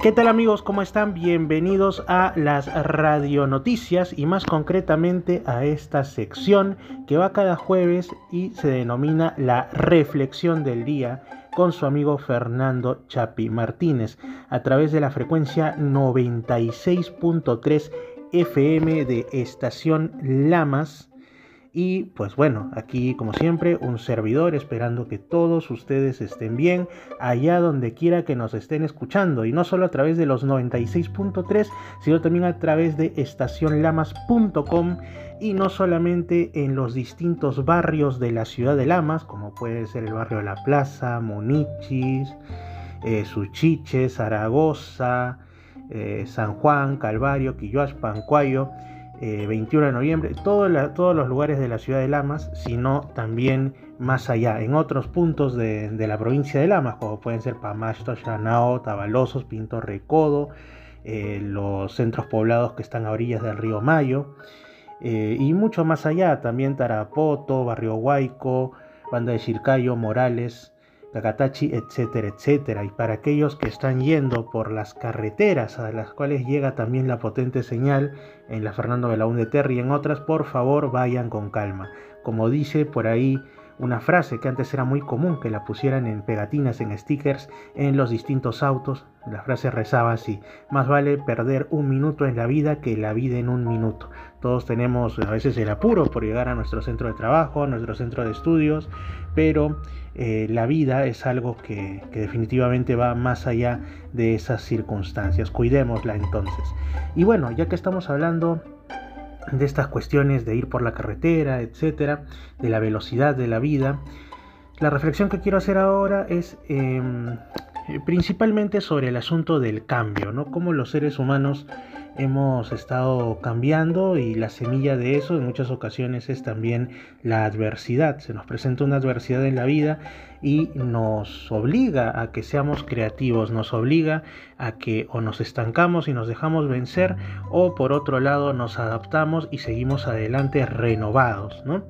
¿Qué tal amigos? ¿Cómo están? Bienvenidos a las radionoticias y más concretamente a esta sección que va cada jueves y se denomina la reflexión del día con su amigo Fernando Chapi Martínez a través de la frecuencia 96.3 FM de Estación Lamas y pues bueno, aquí como siempre un servidor esperando que todos ustedes estén bien allá donde quiera que nos estén escuchando. Y no solo a través de los 96.3 sino también a través de estacionlamas.com y no solamente en los distintos barrios de la ciudad de Lamas como puede ser el barrio de La Plaza, Monichis, eh, Suchiche, Zaragoza, eh, San Juan, Calvario, Quilloas, Pancuayo 21 eh, de noviembre, todos los lugares de la ciudad de Lamas, sino también más allá, en otros puntos de, la provincia de Lamas, como pueden ser Pamasto, Chanao, Tabalosos, Pinto Recodo, eh, los centros poblados que están a orillas del río Mayo, eh, y mucho más allá, también Tarapoto, Barrio Huayco, Banda de Chircayo, Morales, Takatachi, etcétera, etcétera. Y para aquellos que están yendo por las carreteras a las cuales llega también la potente señal en la Fernando Belaúnde Terry y en otras, por favor vayan con calma. Como dice por ahí una frase que antes era muy común que la pusieran en pegatinas, en stickers, en los distintos autos. La frase rezaba así, más vale perder un minuto en la vida que la vida en un minuto. Todos tenemos a veces el apuro por llegar a nuestro centro de trabajo, a nuestro centro de estudios, pero eh, la vida es algo que, que definitivamente va más allá de esas circunstancias. Cuidémosla entonces. Y bueno, ya que estamos hablando de estas cuestiones de ir por la carretera, etcétera, de la velocidad de la vida. La reflexión que quiero hacer ahora es em, principalmente sobre el asunto del cambio, ¿no? Cómo los seres humanos hemos estado cambiando y la semilla de eso en muchas ocasiones es también la adversidad. Se nos presenta una adversidad en la vida y nos obliga a que seamos creativos, nos obliga a que o nos estancamos y nos dejamos vencer o por otro lado nos adaptamos y seguimos adelante renovados. ¿no?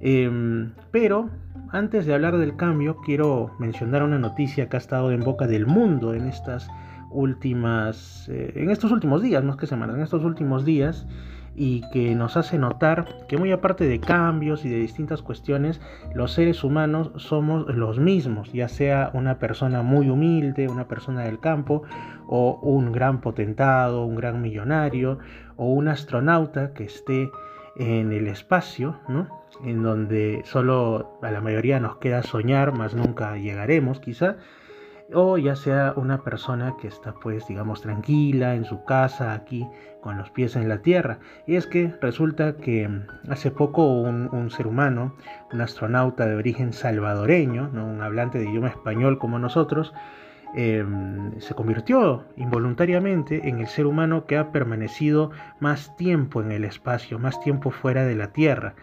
Em, pero antes de hablar del cambio quiero mencionar una noticia que ha estado en boca del mundo en estas últimas, eh, en estos últimos días, más que semanas, en estos últimos días, y que nos hace notar que muy aparte de cambios y de distintas cuestiones, los seres humanos somos los mismos, ya sea una persona muy humilde, una persona del campo, o un gran potentado, un gran millonario, o un astronauta que esté en el espacio, ¿no? En donde solo a la mayoría nos queda soñar, más nunca llegaremos quizá, o ya sea una persona que está pues digamos tranquila en su casa aquí con los pies en la tierra. Y es que resulta que hace poco un, ser humano, un astronauta de origen salvadoreño, un hablante de idioma español como nosotros, em, se convirtió involuntariamente en el ser humano que ha permanecido más tiempo en el espacio, más tiempo fuera de la Tierra.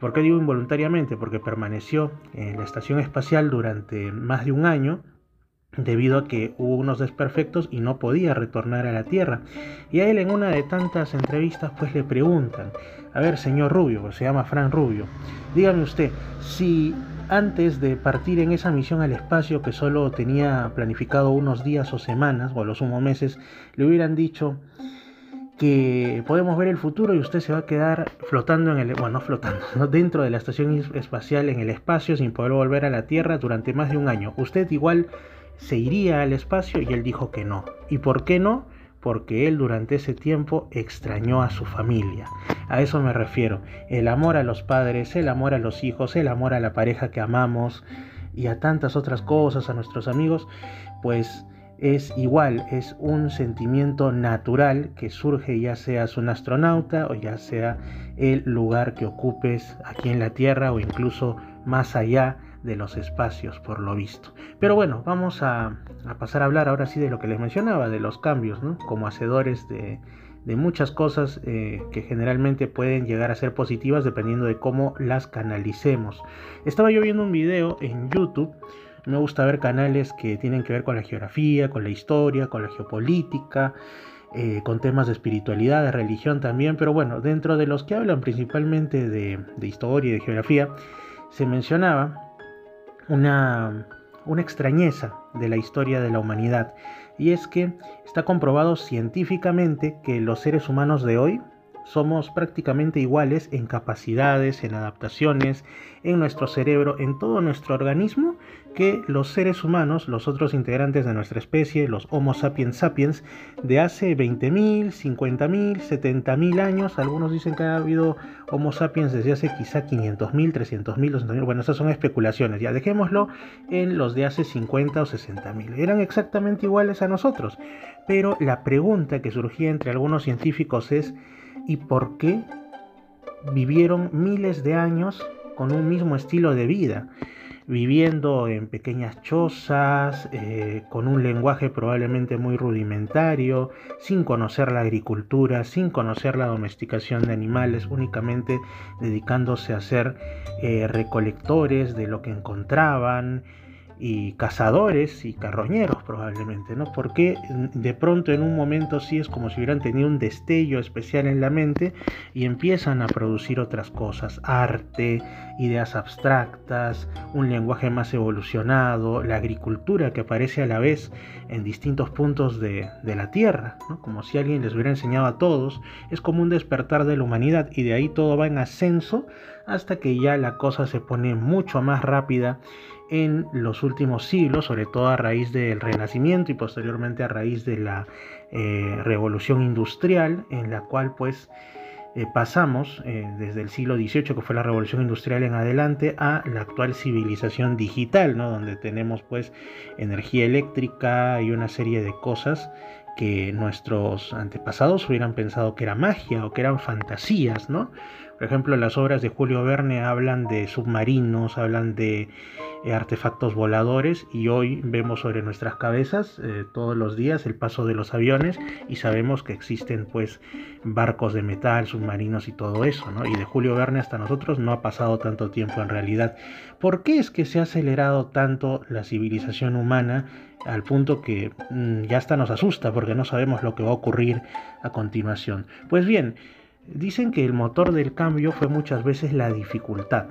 ¿Por qué digo involuntariamente? Porque permaneció en la estación espacial durante más de un año, debido a que hubo unos desperfectos y no podía retornar a la Tierra. Y a él en una de tantas entrevistas pues le preguntan, a ver señor Rubio, se llama Fran Rubio, dígame usted, si antes de partir en esa misión al espacio que solo tenía planificado unos días o semanas, o a lo sumo meses, le hubieran dicho que podemos ver el futuro y usted se va a quedar flotando en el, bueno, flotando, dentro de la estación espacial en el espacio sin poder volver a la Tierra durante más de un año. Usted igual se iría al espacio y él dijo que no. ¿Y por qué no? Porque él durante ese tiempo extrañó a su familia. A eso me refiero. El amor a los padres, el amor a los hijos, el amor a la pareja que amamos y a tantas otras cosas, a nuestros amigos, pues es igual, es un sentimiento natural que surge ya seas un astronauta o ya sea el lugar que ocupes aquí en la Tierra o incluso más allá de los espacios, por lo visto. Pero bueno, vamos a, pasar a hablar ahora sí de lo que les mencionaba, de los cambios, como hacedores de, muchas cosas eh, que generalmente pueden llegar a ser positivas dependiendo de cómo las canalicemos. Estaba yo viendo un video en YouTube. Me gusta ver canales que tienen que ver con la geografía, con la historia, con la geopolítica, eh, con temas de espiritualidad, de religión también, pero bueno, dentro de los que hablan principalmente de, de historia y de geografía, se mencionaba una, una extrañeza de la historia de la humanidad. Y es que está comprobado científicamente que los seres humanos de hoy somos prácticamente iguales en capacidades, en adaptaciones, en nuestro cerebro, en todo nuestro organismo, que los seres humanos, los otros integrantes de nuestra especie, los Homo sapiens sapiens, de hace 20.000, 50.000, 70.000 años. Algunos dicen que ha habido Homo sapiens desde hace quizá 500.000, 300.000, 200.000. Bueno, esas son especulaciones. Ya dejémoslo en los de hace 50 o 60.000. Eran exactamente iguales a nosotros. Pero la pregunta que surgía entre algunos científicos es y por qué vivieron miles de años con un mismo estilo de vida, viviendo en pequeñas chozas, eh, con un lenguaje probablemente muy rudimentario, sin conocer la agricultura, sin conocer la domesticación de animales, únicamente dedicándose a ser eh, recolectores de lo que encontraban, y cazadores y carroñeros probablemente, ¿no? Porque de pronto en un momento sí es como si hubieran tenido un destello especial en la mente y empiezan a producir otras cosas, arte, ideas abstractas, un lenguaje más evolucionado, la agricultura que aparece a la vez en distintos puntos de, de la Tierra, ¿no? Como si alguien les hubiera enseñado a todos, es como un despertar de la humanidad y de ahí todo va en ascenso hasta que ya la cosa se pone mucho más rápida en los últimos siglos, sobre todo a raíz del Renacimiento y posteriormente a raíz de la eh, Revolución Industrial, en la cual pues eh, pasamos eh, desde el siglo XVIII, que fue la Revolución Industrial en adelante, a la actual civilización digital, ¿no? donde tenemos pues energía eléctrica y una serie de cosas que nuestros antepasados hubieran pensado que era magia o que eran fantasías, ¿no? Por ejemplo, las obras de Julio Verne hablan de submarinos, hablan de artefactos voladores y hoy vemos sobre nuestras cabezas eh, todos los días el paso de los aviones y sabemos que existen pues barcos de metal, submarinos y todo eso, ¿no? Y de Julio Verne hasta nosotros no ha pasado tanto tiempo en realidad. ¿Por qué es que se ha acelerado tanto la civilización humana al punto que mm, ya hasta nos asusta porque no sabemos lo que va a ocurrir a continuación? Pues bien, Dicen que el motor del cambio fue muchas veces la dificultad.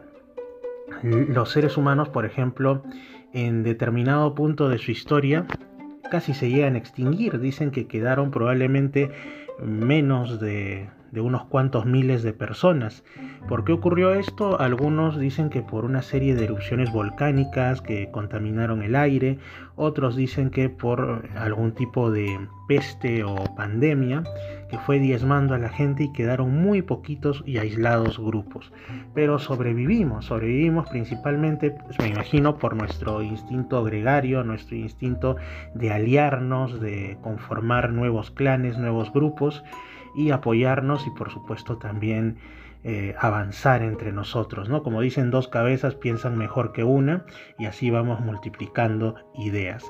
Los seres humanos, por ejemplo, en determinado punto de su historia, casi se llegan a extinguir. Dicen que quedaron probablemente menos de, unos cuantos miles de personas. ¿Por qué ocurrió esto? Algunos dicen que por una serie de erupciones volcánicas que contaminaron el aire, otros dicen que por algún tipo de peste o pandemia que fue diezmando a la gente y quedaron muy poquitos y aislados grupos. Pero sobrevivimos, sobrevivimos principalmente, pues, me imagino, por nuestro instinto gregario, nuestro instinto de aliarnos, de conformar nuevos clanes, nuevos grupos y apoyarnos y por supuesto también eh, avanzar entre nosotros, ¿no? Como dicen, dos cabezas piensan mejor que una y así vamos multiplicando ideas.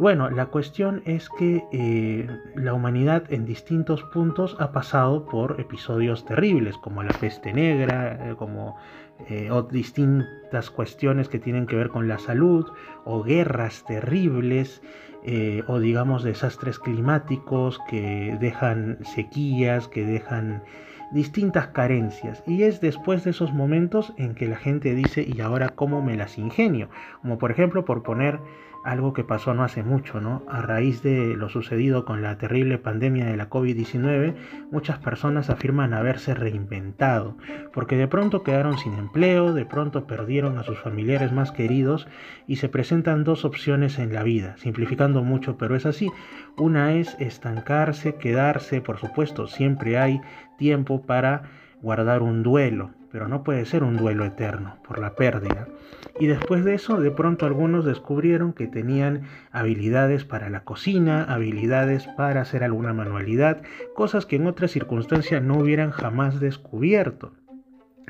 Bueno, la cuestión es que eh, la humanidad en distintos puntos ha pasado por episodios terribles, como la peste negra, eh, como distintas cuestiones que tienen que ver con la salud, o guerras terribles, o digamos desastres climáticos que dejan sequías, que dejan distintas carencias y es después de esos momentos en que la gente dice y ahora cómo me las ingenio como por ejemplo por poner algo que pasó no hace mucho, ¿no? A raíz de lo sucedido con la terrible pandemia de la COVID-19, muchas personas afirman haberse reinventado, porque de pronto quedaron sin empleo, de pronto perdieron a sus familiares más queridos y se presentan dos opciones en la vida, simplificando mucho, pero es así. Una es estancarse, quedarse, por supuesto, siempre hay tiempo para guardar un duelo, pero no puede ser un duelo eterno por la pérdida. Y después de eso, de pronto algunos descubrieron que tenían habilidades para la cocina, habilidades para hacer alguna manualidad, cosas que en otras circunstancias no hubieran jamás descubierto.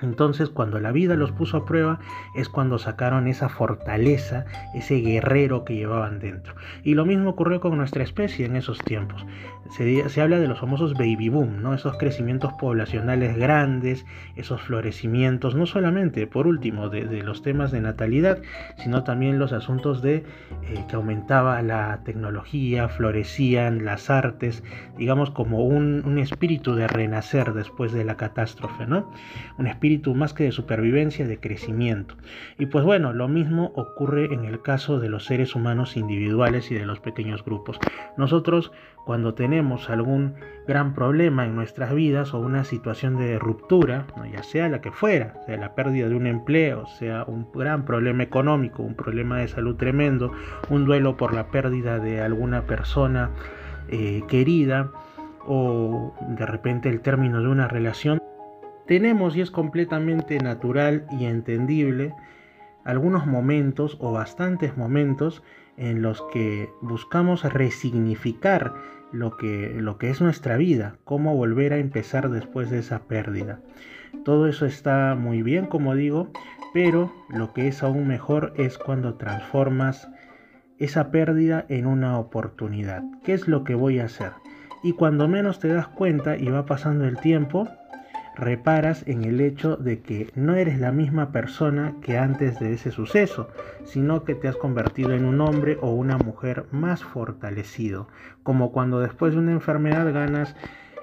Entonces cuando la vida los puso a prueba es cuando sacaron esa fortaleza, ese guerrero que llevaban dentro. Y lo mismo ocurrió con nuestra especie en esos tiempos. Se, habla de los famosos baby boom, ¿no? esos crecimientos poblacionales grandes, esos florecimientos, no solamente por último de, los temas de natalidad, sino también los asuntos de eh, que aumentaba la tecnología, florecían las artes, digamos como un, un espíritu de renacer después de la catástrofe, ¿no? Un espíritu más que de supervivencia, de crecimiento. Y pues bueno, lo mismo ocurre en el caso de los seres humanos individuales y de los pequeños grupos. Nosotros cuando tenemos algún gran problema en nuestras vidas o una situación de ruptura, ya sea la que fuera, sea la pérdida de un empleo, sea un gran problema económico, un problema de salud tremendo, un duelo por la pérdida de alguna persona eh, querida o de repente el término de una relación, tenemos y es completamente natural y entendible algunos momentos o bastantes momentos en los que buscamos resignificar lo que, lo que es nuestra vida, cómo volver a empezar después de esa pérdida. Todo eso está muy bien, como digo, pero lo que es aún mejor es cuando transformas esa pérdida en una oportunidad. ¿Qué es lo que voy a hacer? Y cuando menos te das cuenta y va pasando el tiempo, reparas en el hecho de que no eres la misma persona que antes de ese suceso, sino que te has convertido en un hombre o una mujer más fortalecido, como cuando después de una enfermedad ganas,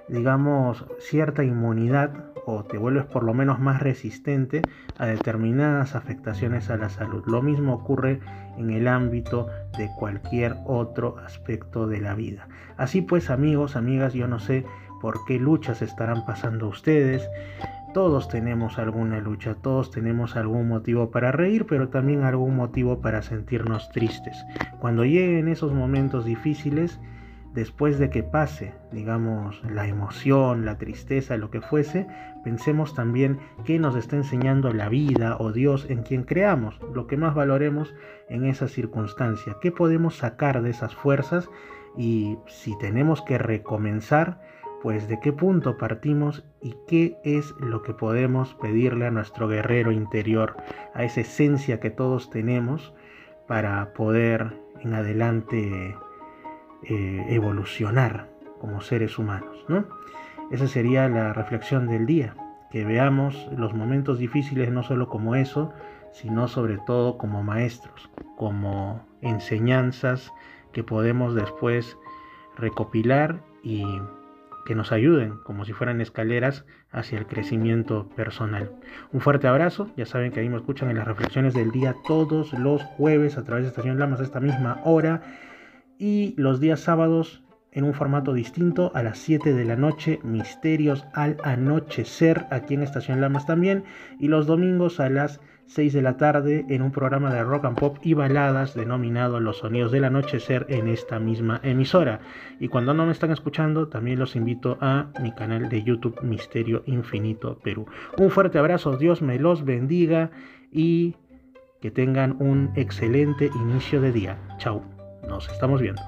digamos, cierta inmunidad o te vuelves por lo menos más resistente a determinadas afectaciones a la salud. Lo mismo ocurre en el ámbito de cualquier otro aspecto de la vida. Así pues, amigos, amigas, yo no sé por qué luchas estarán pasando ustedes. Todos tenemos alguna lucha, todos tenemos algún motivo para reír, pero también algún motivo para sentirnos tristes. Cuando lleguen esos momentos difíciles, después de que pase, digamos, la emoción, la tristeza, lo que fuese, pensemos también qué nos está enseñando la vida o Dios en quien creamos, lo que más valoremos en esa circunstancia, qué podemos sacar de esas fuerzas y si tenemos que recomenzar, pues de qué punto partimos y qué es lo que podemos pedirle a nuestro guerrero interior, a esa esencia que todos tenemos para poder en adelante eh, evolucionar como seres humanos. ¿no? Esa sería la reflexión del día, que veamos los momentos difíciles no solo como eso, sino sobre todo como maestros, como enseñanzas que podemos después recopilar y que nos ayuden como si fueran escaleras hacia el crecimiento personal. Un fuerte abrazo, ya saben que ahí me escuchan en las reflexiones del día todos los jueves a través de Estación Lamas a esta misma hora y los días sábados en un formato distinto a las 7 de la noche, Misterios al Anochecer aquí en Estación Lamas también y los domingos a las 6 de la tarde en un programa de rock and pop y baladas denominado Los Sonidos del Anochecer en esta misma emisora. Y cuando no me están escuchando, también los invito a mi canal de YouTube Misterio Infinito Perú. Un fuerte abrazo, Dios me los bendiga y que tengan un excelente inicio de día. Chao, nos estamos viendo.